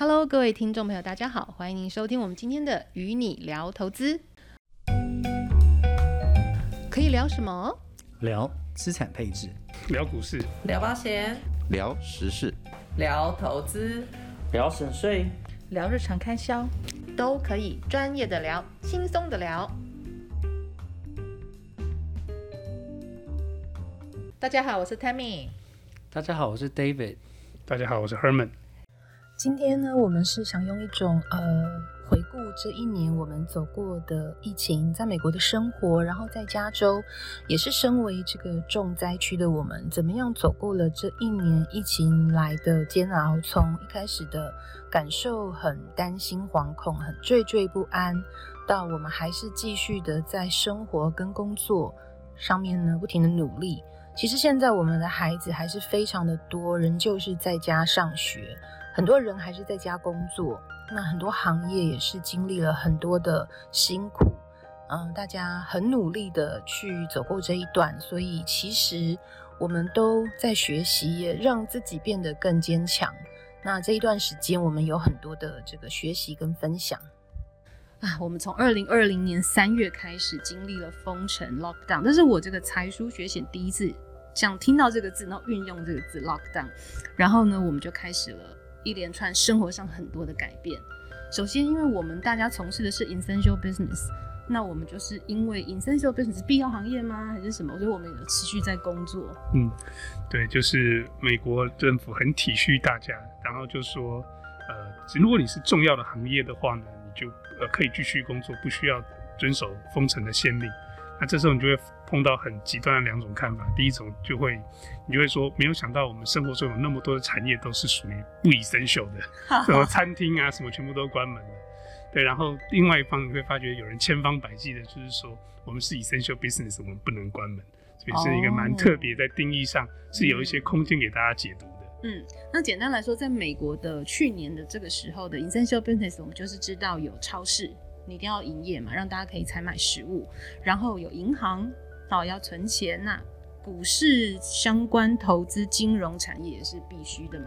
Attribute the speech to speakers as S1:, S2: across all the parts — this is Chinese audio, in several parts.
S1: Hello，各位听众朋友，大家好，欢迎您收听我们今天的与你聊投资。可以聊什么？
S2: 聊资产配置，
S3: 聊股市，
S4: 聊保险，
S5: 聊时事，
S4: 聊投资，
S6: 聊省税，
S7: 聊日常开销，
S1: 都可以专业的聊，轻松的聊。大家好，我是 Tammy。
S2: 大家好，我是 David。
S3: 大家好，我是 Herman。
S7: 今天呢，我们是想用一种呃，回顾这一年我们走过的疫情，在美国的生活，然后在加州，也是身为这个重灾区的我们，怎么样走过了这一年疫情来的煎熬，从一开始的感受很担心、惶恐、很惴惴不安，到我们还是继续的在生活跟工作上面呢，不停的努力。其实现在我们的孩子还是非常的多，仍旧是在家上学。很多人还是在家工作，那很多行业也是经历了很多的辛苦，嗯，大家很努力的去走过这一段，所以其实我们都在学习，也让自己变得更坚强。那这一段时间，我们有很多的这个学习跟分享
S1: 啊。我们从二零二零年三月开始经历了封城 （lockdown），这是我这个才疏学浅第一次想听到这个字，然后运用这个字 “lockdown”，然后呢，我们就开始了。一连串生活上很多的改变。首先，因为我们大家从事的是 essential business，那我们就是因为 essential business 必要行业吗？还是什么？所以我们有持续在工作。
S3: 嗯，对，就是美国政府很体恤大家，然后就说，呃，如果你是重要的行业的话呢，你就呃可以继续工作，不需要遵守封城的先令。那这时候你就会碰到很极端的两种看法，第一种就会，你就会说，没有想到我们生活中有那么多的产业都是属于不 essential 的，什么餐厅啊什么全部都关门了，对。然后另外一方你会发觉有人千方百计的，就是说我们是 essential business，我们不能关门，所以是一个蛮特别，在定义上是有一些空间给大家解读的。
S1: 嗯，那简单来说，在美国的去年的这个时候的 essential business，我们就是知道有超市。你一定要营业嘛，让大家可以采买食物，然后有银行，好要存钱呐、啊，股市相关投资金融产业也是必须的嘛，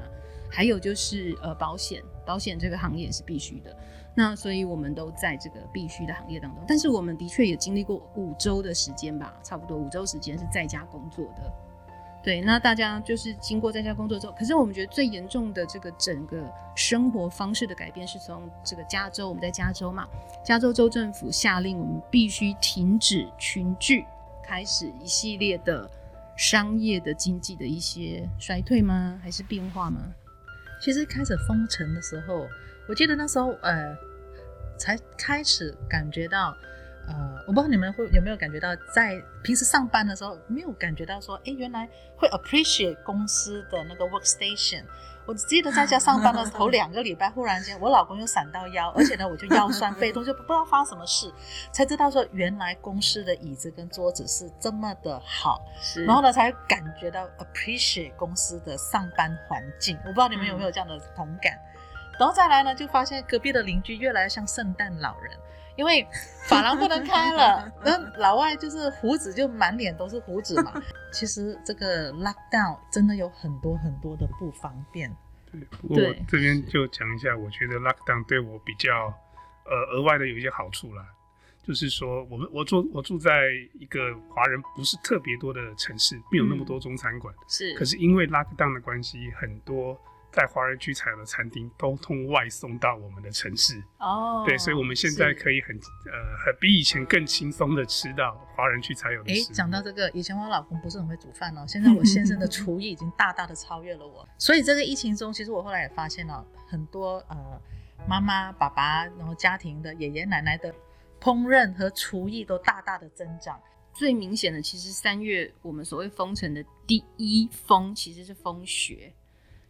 S1: 还有就是呃保险，保险这个行业也是必须的。那所以我们都在这个必须的行业当中，但是我们的确也经历过五周的时间吧，差不多五周时间是在家工作的。对，那大家就是经过在家工作之后，可是我们觉得最严重的这个整个生活方式的改变，是从这个加州，我们在加州嘛，加州州政府下令我们必须停止群聚，开始一系列的商业的经济的一些衰退吗？还是变化吗？
S7: 其实开始封城的时候，我记得那时候呃，才开始感觉到。呃，我不知道你们会有没有感觉到，在平时上班的时候，没有感觉到说，哎，原来会 appreciate 公司的那个 workstation。我记得在家上班的头两个礼拜，忽然间我老公又闪到腰，而且呢，我就腰酸背痛，就不知道发生什么事，才知道说原来公司的椅子跟桌子是这么的好，是，然后呢，才感觉到 appreciate 公司的上班环境。我不知道你们有没有这样的同感。嗯、然后再来呢，就发现隔壁的邻居越来越像圣诞老人。因为法廊不能开了，那老外就是胡子就满脸都是胡子嘛。其实这个 lockdown 真的有很多很多的不方便。
S3: 对，不过我这边就讲一下，我觉得 lockdown 对我比较呃额外的有一些好处啦，就是说我们我住我住在一个华人不是特别多的城市，没有那么多中餐馆，嗯，是。可是因为 lockdown 的关系，很多。在华人区才有的餐厅都通外送到我们的城市哦，oh, 对，所以我们现在可以很呃，比以前更轻松的吃到华人区才有的。哎，
S7: 讲到这个，以前我老公不是很会煮饭哦，现在我先生的厨艺已经大大的超越了我。所以这个疫情中，其实我后来也发现了很多呃妈妈、爸爸，然后家庭的爷爷奶奶的烹饪和厨艺都大大的增长。
S1: 最明显的，其实三月我们所谓封城的第一封，其实是封学。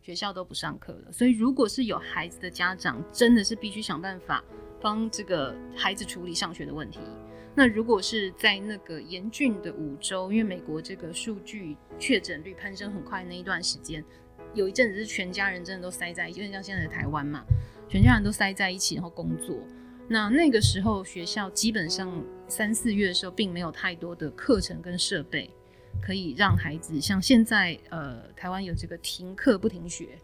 S1: 学校都不上课了，所以如果是有孩子的家长，真的是必须想办法帮这个孩子处理上学的问题。那如果是在那个严峻的五周，因为美国这个数据确诊率攀升很快那一段时间，有一阵子是全家人真的都塞在一起，因为像现在的台湾嘛，全家人都塞在一起，然后工作。那那个时候学校基本上三四月的时候，并没有太多的课程跟设备。可以让孩子像现在，呃，台湾有这个停课不停学，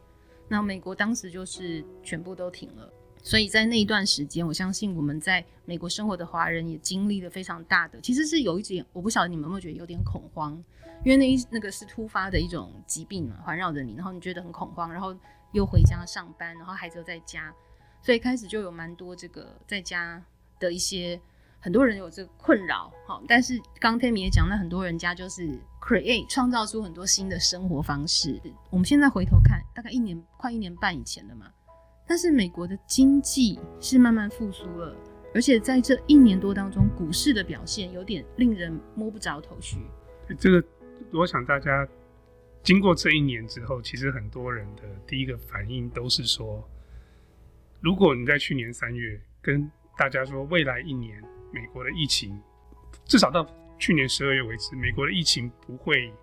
S1: 那美国当时就是全部都停了，所以在那一段时间，我相信我们在美国生活的华人也经历了非常大的，其实是有一点，我不晓得你们有没有觉得有点恐慌，因为那一那个是突发的一种疾病嘛，环绕着你，然后你觉得很恐慌，然后又回家上班，然后孩子又在家，所以开始就有蛮多这个在家的一些。很多人有这个困扰，好，但是刚天明也讲，那很多人家就是 create 创造出很多新的生活方式。我们现在回头看，大概一年快一年半以前了嘛，但是美国的经济是慢慢复苏了，而且在这一年多当中，股市的表现有点令人摸不着头绪。
S3: 这个，我想大家经过这一年之后，其实很多人的第一个反应都是说，如果你在去年三月跟大家说未来一年。美国的疫情至少到去年十二月为止，美国的疫情不会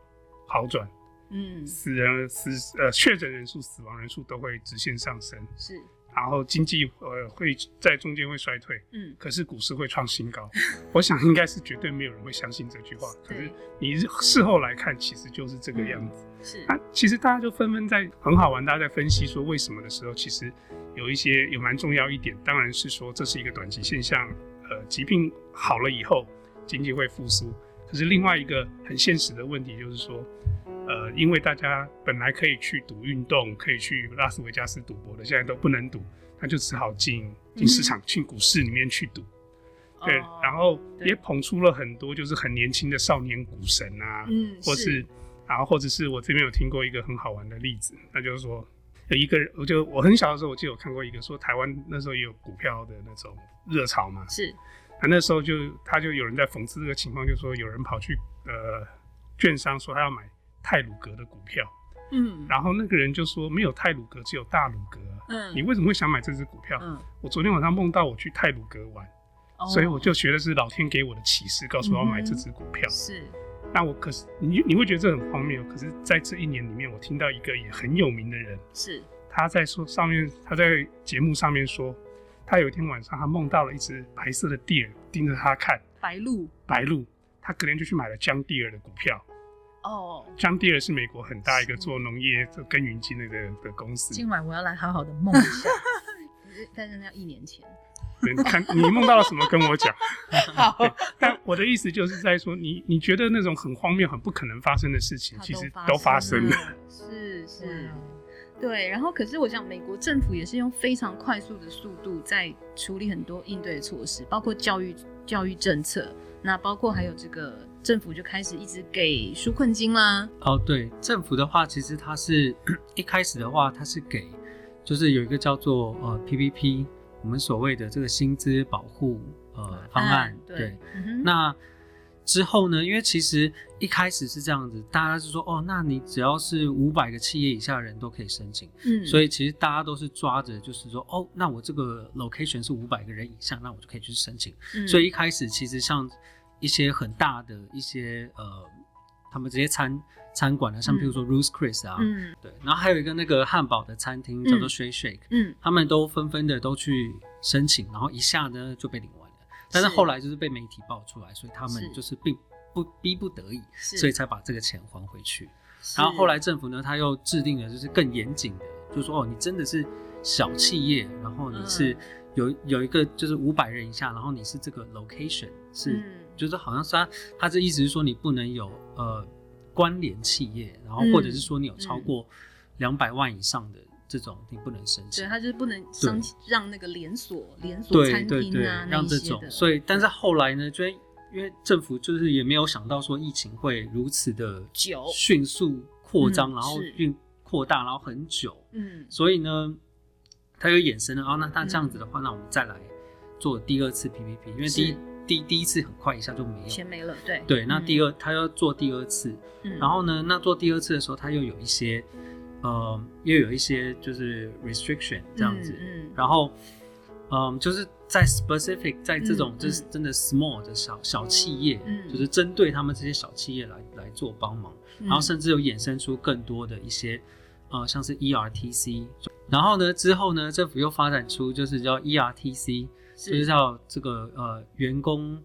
S3: 好转。嗯，死人死呃确诊人数、死亡人数都会直线上升。是，然后经济呃会在中间会衰退。嗯，可是股市会创新高。我想应该是绝对没有人会相信这句话。可是你事后来看，其实就是这个样子。嗯、是，那其实大家就纷纷在很好玩，大家在分析说为什么的时候，其实有一些有蛮重要一点，当然是说这是一个短期现象。呃，疾病好了以后，经济会复苏。可是另外一个很现实的问题就是说，呃，因为大家本来可以去赌运动，可以去拉斯维加斯赌博的，现在都不能赌，那就只好进进市场、进、嗯、股市里面去赌。对，哦、然后也捧出了很多就是很年轻的少年股神啊，嗯，或是，是然后或者是我这边有听过一个很好玩的例子，那就是说有一个人，我就我很小的时候，我记得有看过一个说台湾那时候也有股票的那种。热潮嘛，是，那那时候就他就有人在讽刺这个情况，就说有人跑去呃券商说他要买泰鲁格的股票，嗯，然后那个人就说没有泰鲁格，只有大鲁格，嗯，你为什么会想买这只股票？嗯，我昨天晚上梦到我去泰鲁格玩，哦，所以我就觉得是老天给我的启示，告诉我要买这只股票。是，那我可是你你会觉得这很荒谬，可是在这一年里面，我听到一个也很有名的人，是他在说上面他在节目上面说。他有一天晚上，他梦到了一只白色的 deer 盯着他看，白鹿，白鹿。他隔天就去买了 John Deere 的股票。哦，John Deere 是美国很大一个做农业、做耕耘机那个的公司。今晚我要来好好的梦一下。但是那要一年前。你看，你梦到了什么？跟我讲。好。但我的意思就是在说，你你觉得那种很荒谬、很不可能发生的事情，其实都发生了。是 是。
S1: 对，然后可是我想，美国政府也是用非常快速的速度在处理很多应对措施，包括教育教育政策，那包括还有这个政府就开始一直给纾困金啦。
S8: 哦，对，政府的话，其实它是 一开始的话，它是给，就是有一个叫做呃 PPP，我们所谓的这个薪资保护呃方案，啊、对，那。之后呢？因为其实一开始是这样子，大家是说哦，那你只要是五百个企业以下的人都可以申请，嗯，所以其实大家都是抓着，就是说哦，那我这个 location 是五百个人以上，那我就可以去申请。嗯，所以一开始其实像一些很大的一些呃，他们这些餐餐馆呢，像譬如说 Ruth's Chris 啊，嗯，对，然后还有一个那个汉堡的餐厅叫做 Shake Shake，嗯，他们都纷纷的都去申请，然后一下呢就被领完了。但是后来就是被媒体爆出来，所以他们就是并不逼不得已，所以才把这个钱还回去。然后后来政府呢，他又制定了就是更严谨的，就是说哦，你真的是小企业，然后你是有有一个就是五百人以下，然后你是这个 location 是，就是好像是他他这意思是说你不能有呃关联企业，然后或者是说你有超过两百万以上的。这种你不能申请，
S1: 对，他就是不能让让那个连锁连锁餐厅啊让这种。
S8: 所以，但是后来呢，就因为政府就是也没有想到说疫情会如此的久，迅速扩张，然后运扩大，然后很久。嗯，所以呢，他又衍生了啊，那他这样子的话，那我们再来做第二次 PPP，因为第一第第一次很快一下就没有。
S1: 钱没了，对。
S8: 对。那第二他要做第二次，然后呢，那做第二次的时候，他又有一些。呃，又有一些就是 restriction 这样子，嗯。嗯、然后，嗯、呃，就是在 specific 在这种就是真的 small 的小小企业，嗯、就是针对他们这些小企业来来做帮忙，嗯、然后甚至有衍生出更多的一些，呃，像是 ERTC，然后呢之后呢，政府又发展出就是叫 ERTC，是就是叫这个呃员工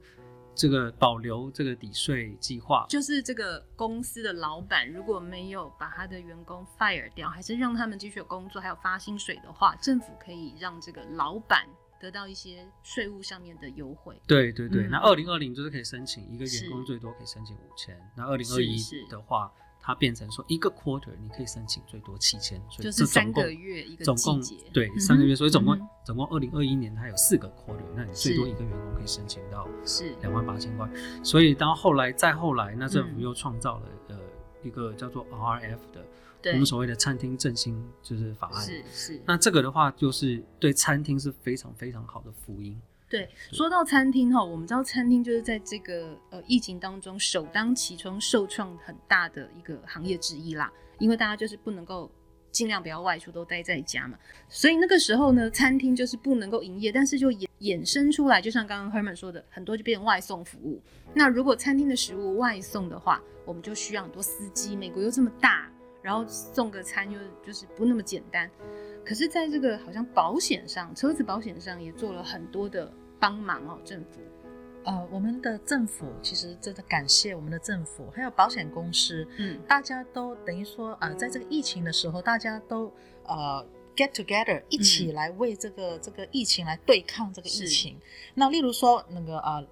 S8: 这个保留这个抵税计划，
S1: 就是这个公司的老板如果没有把他的员工 fire 掉，还是让他们继续工作，还有发薪水的话，政府可以让这个老板得到一些税务上面的优惠。
S8: 对对对，嗯、那二零二零就是可以申请一个员工最多可以申请五千，那二零二一的话。它变成说一个 quarter 你可以申请最多七千，所以
S1: 就是三个月一个
S8: 总共对三个月，所以总共总共二零二一年它有四个 quarter，那你最多一个员工可以申请到是两万八千块。所以到后来再后来，那政府又创造了呃一个叫做 RF 的我们所谓的餐厅振兴就是法案，是是。那这个的话就是对餐厅是非常非常好的福音。
S1: 对，说到餐厅哈，我们知道餐厅就是在这个呃疫情当中首当其冲受创很大的一个行业之一啦，因为大家就是不能够尽量不要外出，都待在家嘛，所以那个时候呢，餐厅就是不能够营业，但是就衍衍生出来，就像刚刚 Herman 说的，很多就变成外送服务。那如果餐厅的食物外送的话，我们就需要很多司机，美国又这么大，然后送个餐又就是不那么简单。可是，在这个好像保险上，车子保险上也做了很多的帮忙哦，政府。
S7: 呃，我们的政府其实真的感谢我们的政府，还有保险公司，嗯，大家都等于说，呃，在这个疫情的时候，大家都呃 get together 一起来为这个、嗯、这个疫情来对抗这个疫情。那例如说那个呃。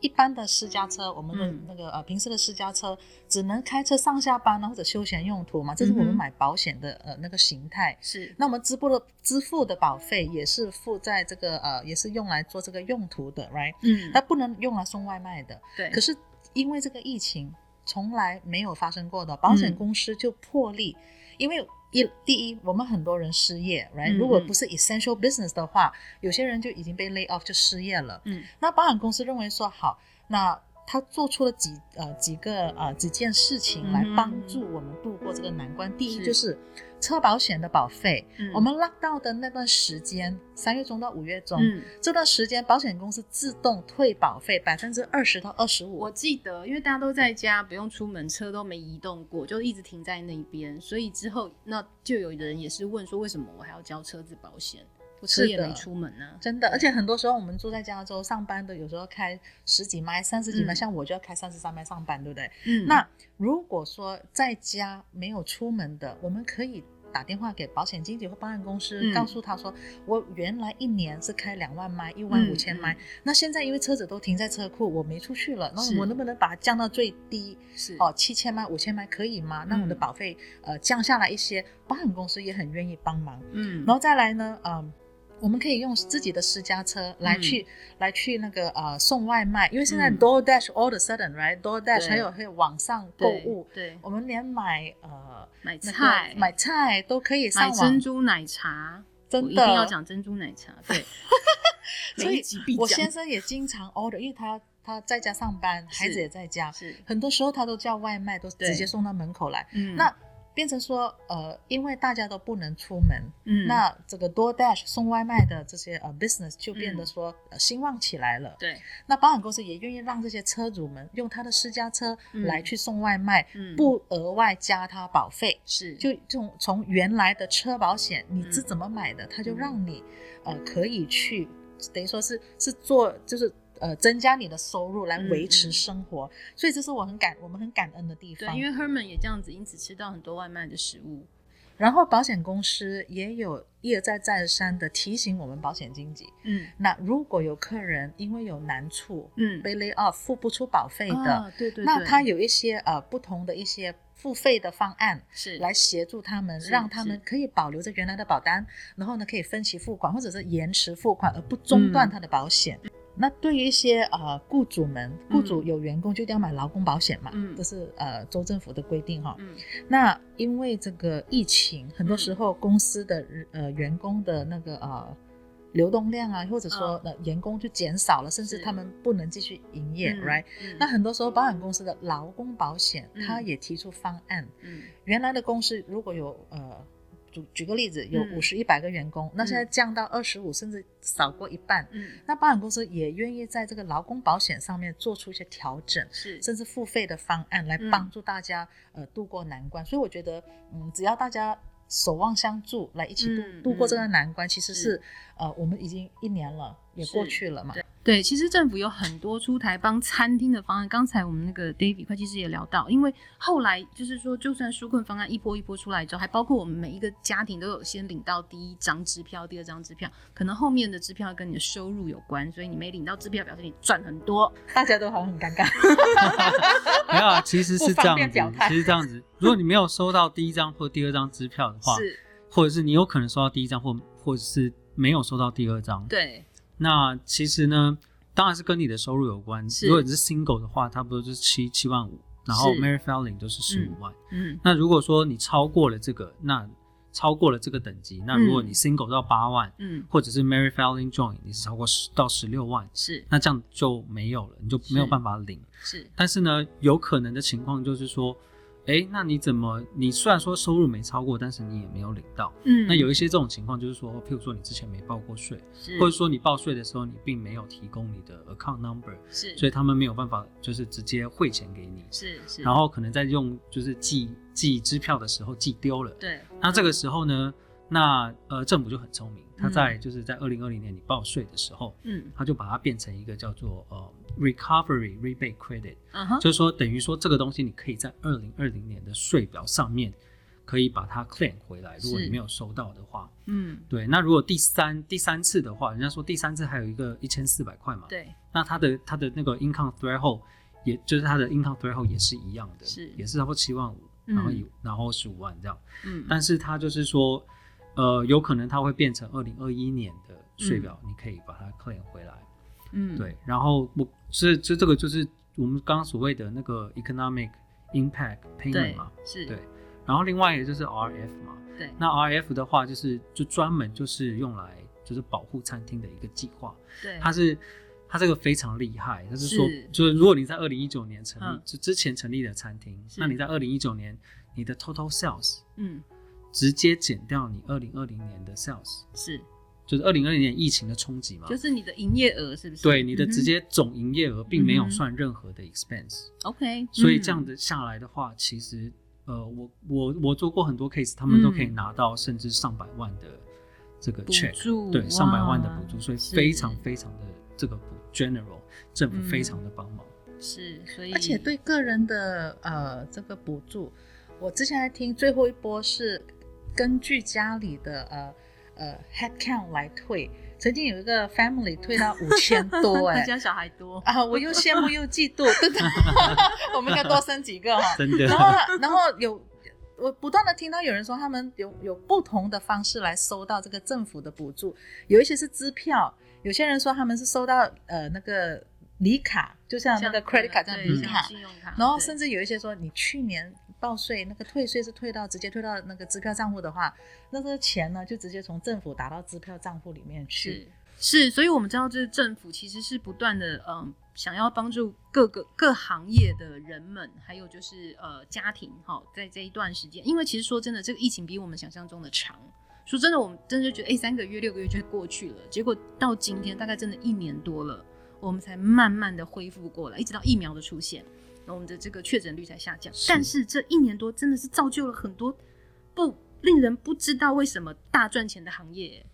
S7: 一般的私家车，我们的那个呃平时的私家车只能开车上下班呢，或者休闲用途嘛，这是我们买保险的呃那个形态。是，那我们支付的支付的保费也是付在这个呃也是用来做这个用途的，right？嗯，它不能用来送外卖的。对。可是因为这个疫情从来没有发生过的，保险公司就破例，嗯、因为。一第一，我们很多人失业，right？、嗯、如果不是 essential business 的话，有些人就已经被 lay off 就失业了。嗯，那保险公司认为说好，那他做出了几呃几个呃几件事情来帮助我们度过这个难关。嗯、第一就是。车保险的保费，嗯、我们 lock down 的那段时间，三月中到五月中，嗯、这段时间保险公司自动退保费百分之二十到二十五。
S1: 我记得，因为大家都在家，不用出门，车都没移动过，就一直停在那边，所以之后那就有人也是问说，为什么我还要交车子保险？我车也没出门呢、啊，
S7: 真的。而且很多时候我们住在加州上班的，有时候开十几迈、三十几迈，嗯、像我就要开三十三迈上班，对不对？嗯。那如果说在家没有出门的，我们可以打电话给保险经纪或保险公司，嗯、告诉他说，我原来一年是开两万迈、一万五千迈，嗯、那现在因为车子都停在车库，我没出去了，那我能不能把它降到最低？是哦，七千迈、五千迈可以吗？那我的保费、嗯、呃降下来一些，保险公司也很愿意帮忙。嗯，然后再来呢，嗯、呃。我们可以用自己的私家车来去、嗯、来去那个呃送外卖，因为现在 DoorDash all the sudden right? DoorDash 还有还有网上购物，对，我们连买呃
S1: 买菜。
S7: 买菜都可以上网。
S1: 买珍珠奶茶，真的。一定要讲珍珠奶茶，对。
S7: 所以我先生也经常 order，因为他他在家上班，孩子也在家，是。很多时候他都叫外卖，都直接送到门口来。嗯，那。变成说，呃，因为大家都不能出门，嗯，那这个 DoorDash 送外卖的这些呃 business 就变得说、兴旺起来了。对，那保险公司也愿意让这些车主们用他的私家车来去送外卖，嗯、不额外加他保费。是，就从从原来的车保险你是怎么买的，他、嗯、就让你呃可以去，等于说是是做就是。呃，增加你的收入来维持生活，嗯、所以这是我很感我们很感恩的地方。
S1: 对，因为 Herman 也这样子，因此吃到很多外卖的食物。
S7: 然后保险公司也有一而再再而三的提醒我们保险经纪，嗯，那如果有客人因为有难处，嗯，被 lay off 付不出保费的，哦、对，对对，那他有一些呃不同的一些付费的方案，是来协助他们，让他们可以保留着原来的保单，然后呢可以分期付款或者是延迟付款而不中断他的保险。嗯那对于一些呃雇主们，雇主有员工就一定要买劳工保险嘛，嗯，这是呃州政府的规定哈。嗯，那因为这个疫情，很多时候公司的呃员工的那个呃流动量啊，或者说呃员工就减少了，甚至他们不能继续营业，right？那很多时候保险公司的劳工保险，他也提出方案，嗯，原来的公司如果有呃。举举个例子，有五十、一百个员工，嗯、那现在降到二十五，甚至少过一半。嗯，那保险公司也愿意在这个劳工保险上面做出一些调整，是，甚至付费的方案来帮助大家、嗯、呃度过难关。所以我觉得，嗯，只要大家守望相助，来一起度、嗯、度过这个难关，其实是，是呃，我们已经一年了，也过去了嘛。
S1: 对，其实政府有很多出台帮餐厅的方案。刚才我们那个 David 会计师也聊到，因为后来就是说，就算纾困方案一波一波出来之后，还包括我们每一个家庭都有先领到第一张支票、第二张支票，可能后面的支票跟你的收入有关，所以你没领到支票，表示你赚很多，
S7: 大家都好像很尴尬。
S8: 没有啊，其实是这样子，其实这样子，如果你没有收到第一张或第二张支票的话，是，或者是你有可能收到第一张或或者是没有收到第二张，
S1: 对。
S8: 那其实呢，当然是跟你的收入有关。如果你是 single 的话，差不多就是七七万五，然后 married filing 都是十五万。嗯。嗯，那如果说你超过了这个，那超过了这个等级，那如果你 single 到八万，嗯，或者是 married filing joint 你是超过十到十六万，是，那这样就没有了，你就没有办法领。是。是，但是呢，有可能的情况就是说。哎、欸，那你怎么？你虽然说收入没超过，但是你也没有领到。嗯，那有一些这种情况，就是说，譬如说你之前没报过税，或者说你报税的时候你并没有提供你的 account number，是，所以他们没有办法就是直接汇钱给你。是是，然后可能在用就是寄寄支票的时候寄丢了。对，那这个时候呢？那呃，政府就很聪明，他在就是在二零二零年你报税的时候，嗯，他就把它变成一个叫做呃 recovery rebate credit，就是说等于说这个东西你可以在二零二零年的税表上面可以把它 claim 回来，如果你没有收到的话，嗯，对。那如果第三第三次的话，人家说第三次还有一个一千四百块嘛，对。那他的他的那个 income threshold 也就是他的 income threshold 也是一样的，是。也是差不多七万五，然后有然后十五万这样，嗯，但是他就是说。呃，有可能它会变成二零二一年的税表，嗯，你可以把它 claim 回来。嗯，对。然后我这这这个就是我们刚刚所谓的那个 economic impact payment 嘛，是。对。然后另外一个就是 RF 嘛，对。那 RF 的话就是就专门就是用来就是保护餐厅的一个计划。对。它是它这个非常厉害，它是说是就是如果你在二零一九年成立，嗯，就之前成立的餐厅，那你在二零一九年你的 total sales，嗯。直接减掉你二零二零年的 sales 是，就是二零二零年疫情的冲击嘛，
S1: 就是你的营业额是不是？
S8: 对，你的直接总营业额并没有算任何的 expense。OK，所以这样子下来的话，其实呃，我我我做过很多 case，他们都可以拿到甚至上百万的这个 check，对，上百万的补助，所以非常非常的这个 general 政府非常的帮忙。
S1: 是，所以
S7: 而且对个人的呃这个补助，我之前还听最后一波是。根据家里的呃呃 head count 来退，曾经有一个 family 退到五千多 哎、欸，
S1: 家小孩多。
S7: 啊，我又羡慕又嫉妒，对对，我们应该多生几个哈，
S8: 真的。
S7: 然后然后有我不断的听到有人说他们有有不同的方式来收到这个政府的补助，有一些是支票，有些人说他们是收到呃那个礼卡，就像那个 credit 卡这样礼卡，信用卡，然后甚至有一些说你去年。报税那个退税是退到直接退到那个支票账户的话，那个钱呢就直接从政府打到支票账户里面去。
S1: 是，是，所以我们知道，这是政府其实是不断的，嗯，想要帮助各个各行业的人们，还有就是呃家庭，哈，在这一段时间，因为其实说真的，这个疫情比我们想象中的长。说真的，我们真的就觉得，哎、欸，三个月、六个月就过去了，结果到今天大概真的一年多了，我们才慢慢的恢复过来，一直到疫苗的出现。那我们的这个确诊率才下降，是，但是这一年多真的是造就了很多不令人不知道为什么大赚钱的行业。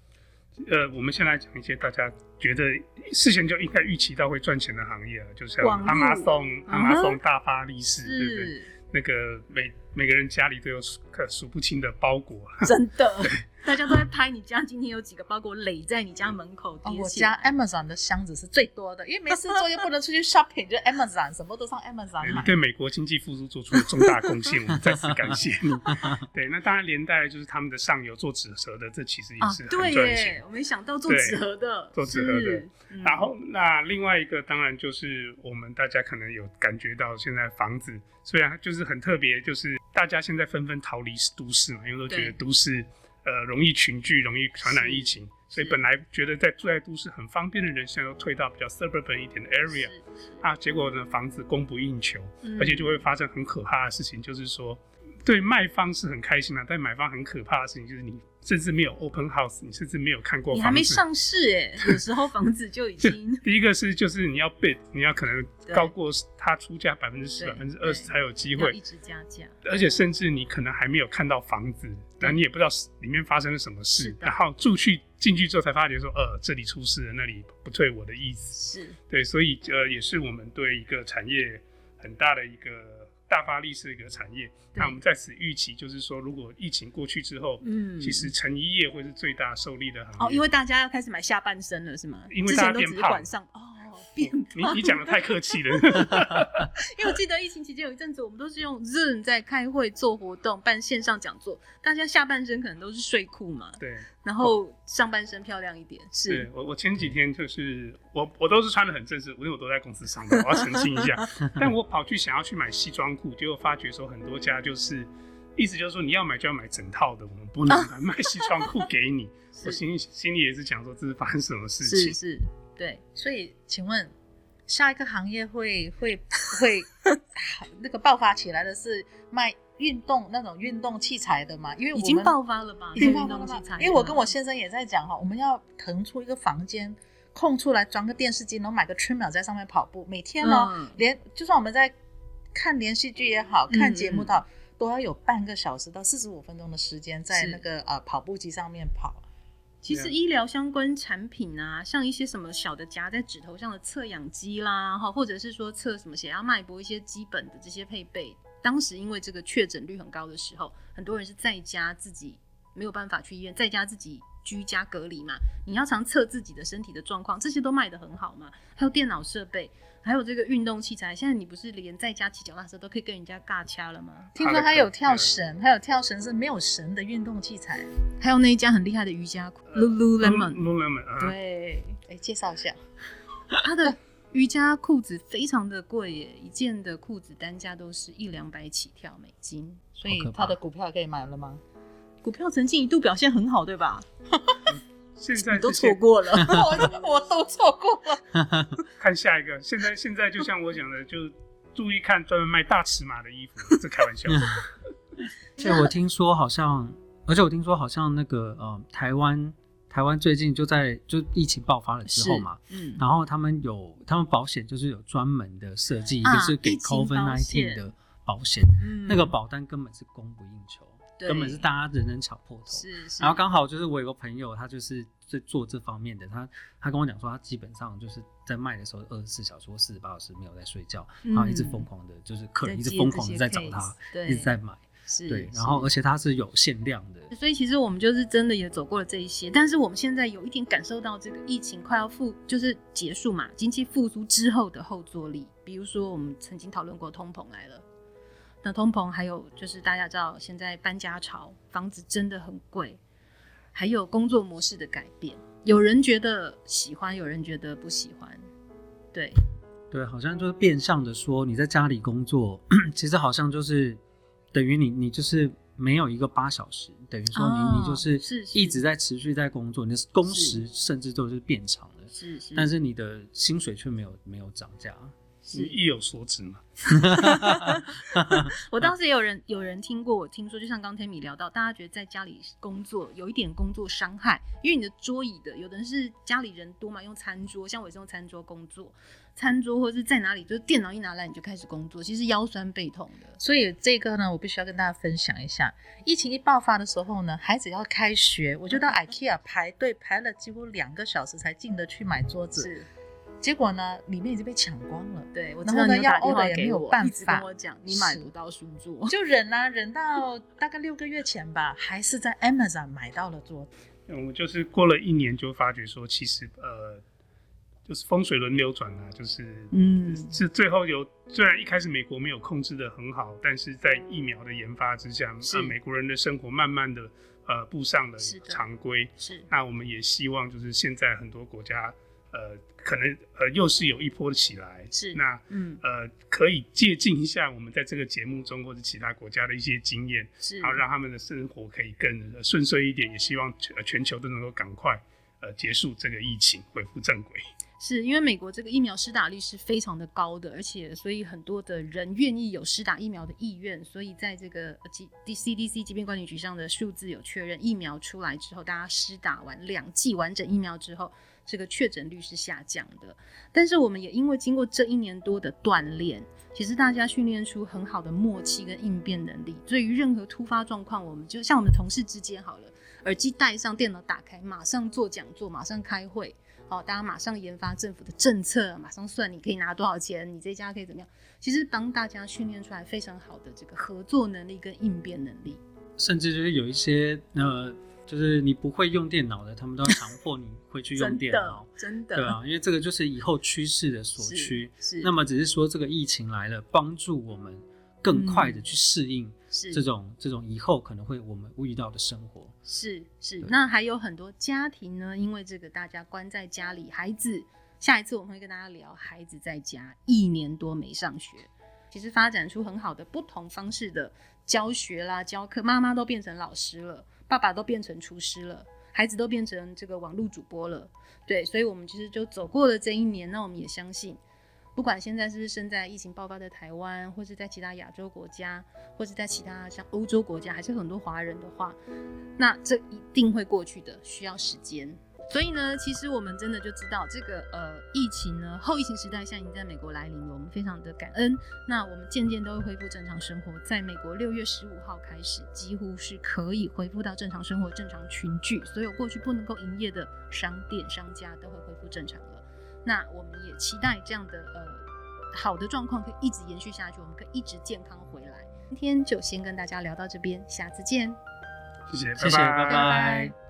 S3: 呃，我们先来讲一些大家觉得事前就应该预期到会赚钱的行业，就像亚马逊，亚马逊大发利是，对不对？那个每每个人家里都有数可数不清的包裹，
S1: 真的。大家都在拍你家今天有几个包裹垒在你家门口。
S7: 哦，我家 Amazon 的箱子是最多的，因为没事做又不能出去 shopping，就 Amazon 什么都上 Amazon 买。
S3: 你对美国经济复苏做出了重大贡献，我们再次感谢你。对，那当然连带就是他们的上游做纸盒的，这其实也是很赚钱。对耶，
S1: 我没想到做纸盒的，
S3: 做纸盒的。然后那另外一个当然就是我们大家可能有感觉到，现在房子虽然就是很特别，就是大家现在纷纷逃离都市嘛，因为都觉得都市。呃，容易群聚，容易传染疫情，所以本来觉得在住在都市很方便的人，现在都退到比较 suburban 一点的 area，啊，结果呢，房子供不应求，嗯，而且就会发生很可怕的事情，就是说，对卖方是很开心的，但买方很可怕的事情就是你甚至没有 open house，你甚至没有看过房子，
S1: 你还没上市哎，有时候房子就已经。
S3: 第一个是就是你要 bid，你要可能高过他出价百分之十、百分之二十才有机会，
S1: 一直加价。
S3: 而且甚至你可能还没有看到房子，但你也不知道里面发生了什么事，然后住去进去之后才发觉说，呃，这里出事了，那里不对我的意思。
S1: 是
S3: 对，所以呃，也是我们对一个产业很大的一个。大发利市的一个产业，那我们在此预期就是说，如果疫情过去之后，嗯，其实成衣业会是最大受力的行业。
S1: 哦，因为大家要开始买下半身了，是吗？
S3: 因为大家变胖。你你讲的太客气了。
S1: 因为我记得疫情期间有一阵子，我们都是用 Zoom 在开会、做活动、办线上讲座，大家下半身可能都是睡裤嘛。
S3: 对。
S1: 然后上半身漂亮一点。是。
S3: 对，我我前几天就是我我都是穿的很正式，因为我都在公司上班，我要澄清一下。但我跑去想要去买西装裤，结果发觉说很多家就是意思就是说你要买就要买整套的，我们不能卖西装裤给你。我心心里也是讲说这是发生什么事情。
S1: 是是。对，
S7: 所以请问下一个行业会会会 那个爆发起来的是卖运动那种运动器材的吗？因为
S1: 已经爆发了吧？
S7: 已经爆发了吧？因为我跟我先生也在讲哈，我们要腾出一个房间空出来装个电视机，然后买个 treadmill 在上面跑步，每天呢、嗯、连就算我们在看连续剧也好看节目的，都要有半个小时到四十五分钟的时间在那个呃跑步机上面跑。
S1: 其实医疗相关产品啊，像一些什么小的夹在指头上的测氧机啦，哈，或者是说测什么血压、脉搏一些基本的这些配备，当时因为这个确诊率很高的时候，很多人是在家自己没有办法去医院，在家自己居家隔离嘛。你要常测自己的身体的状况，这些都卖得很好嘛。还有电脑设备。还有这个运动器材，现在你不是连在家骑脚踏车都可以跟人家尬掐了吗？
S7: 听说还有跳绳，还有跳绳是没有绳的运动器材，
S1: 还有那一家很厉害的瑜伽裤，Lululemon。
S3: Lululemon，
S1: 对，
S7: 哎，介绍一下，
S1: 他的瑜伽裤子非常的贵耶，一件的裤子单价都是一两百起跳美金，
S7: 所以他的股票可以买了吗？
S1: 股票曾经一度表现很好，对吧？
S3: 现在
S1: 都错过了，
S7: 我我都错过了。
S3: 看下一个，现在现在就像我讲的，就注意看专门卖大尺码的衣服，这开玩笑。
S8: 而且我听说好像，而且我听说好像那个呃，台湾台湾最近就在就疫情爆发了之后嘛，嗯，然后他们有他们保险就是有专门的设计，一个是给 COVID nineteen 的保险，嗯，那个保单根本是供不应求。根本是大家人人抢破头，
S1: 是是。
S8: 然后刚好就是我有个朋友，他就是在做这方面的，他他跟我讲说，他基本上就是在卖的时候，二十四小时或四十八小时没有在睡觉，嗯、然后一直疯狂的，就是客人一直疯狂的在找他，一直在买，
S1: 是
S8: 对。然后而且他是有限量的，
S1: 所以其实我们就是真的也走过了这一些，但是我们现在有一点感受到这个疫情快要复，就是结束嘛，经济复苏之后的后坐力，比如说我们曾经讨论过通膨来了。那通膨，还有就是大家知道，现在搬家潮，房子真的很贵，还有工作模式的改变，有人觉得喜欢，有人觉得不喜欢，对，
S8: 对，好像就是变相的说，你在家里工作，其实好像就是等于你，你就是没有一个八小时，等于说你，哦、你就是一直在。持续在工作，你的工时甚至都是变长了，
S1: 是是，
S8: 但是你的薪水却没有没有涨价。
S3: 是意有所指嘛？
S1: 我当时也有人有人听过，我听说，就像刚 Tammy 聊到，大家觉得在家里工作有一点工作伤害，因为你的桌椅的，有的人是家里人多嘛，用餐桌，像我也是用餐桌工作，餐桌或者是在哪里，就是电脑一拿来你就开始工作，其实腰酸背痛的。
S7: 所以这个呢，我必须要跟大家分享一下，疫情一爆发的时候呢，孩子要开学，我就到 IKEA 排队排了几乎两个小时才进得去买桌子。是。结果呢，里面已经被抢光了。
S1: 对，我
S7: 然后呢，要 order 也没有办法。
S1: 跟我讲，你买不到书桌，
S7: 就忍啊，忍到大概六个月前吧，还是在 Amazon 买到了桌子。
S3: 嗯，就是过了一年就发觉说，其实呃，就是风水轮流转啊，就是嗯，是最后有虽然一开始美国没有控制的很好，但是在疫苗的研发之下，呃，美国人的生活慢慢的呃步上了常规。是，那我们也希望就是现在很多国家。呃，可能呃又是有一波起来，
S1: 是
S3: 那嗯。呃可以借鉴一下我们在这个节目中或者其他国家的一些经验，是，然后让他们的生活可以更顺遂一点，也希望全全球都能够赶快呃结束这个疫情，恢复正轨。
S1: 是因为美国这个疫苗施打率是非常的高的，而且所以很多的人愿意有施打疫苗的意愿，所以在这个 D C D C 疾病管理局上的数字有确认，疫苗出来之后，大家施打完两剂完整疫苗之后，这个确诊率是下降的。但是我们也因为经过这一年多的锻炼，其实大家训练出很好的默契跟应变能力，对于任何突发状况，我们就像我们同事之间好了，耳机戴上，电脑打开，马上做讲座，马上开会。好，大家马上研发政府的政策，马上算你可以拿多少钱，你这家可以怎么样？其实帮大家训练出来非常好的这个合作能力跟应变能力，
S8: 甚至就是有一些呃，就是你不会用电脑的，他们都要强迫你会去用电脑，
S1: 真的，
S8: 对啊，因为这个就是以后趋势的所趋。是，那么只是说这个疫情来了，帮助我们更快的去适应。这种这种以后可能会我们遇到的生活，
S1: 是是。那还有很多家庭呢，因为这个大家关在家里，孩子，下一次我们会跟大家聊孩子在家一年多没上学，其实发展出很好的不同方式的教学啦、教课，妈妈都变成老师了，爸爸都变成厨师了，孩子都变成这个网络主播了，对，所以我们其实就走过了这一年，那我们也相信。不管现在是不是身在疫情爆发的台湾，或是在其他亚洲国家，或是在其他像欧洲国家，还是很多华人的话，那这一定会过去的，需要时间。所以呢，其实我们真的就知道这个呃疫情呢，后疫情时代现在已经在美国来临了，我们非常的感恩。那我们渐渐都会恢复正常生活，在美国六月十五号开始，几乎是可以恢复到正常生活、正常群聚，所有过去不能够营业的商店、商家都会恢复正常了。那我们也期待这样的呃好的状况可以一直延续下去，我们可以一直健康回来。今天就先跟大家聊到这边，下次见。
S3: 谢谢，
S8: 谢谢，拜拜。
S1: 拜拜。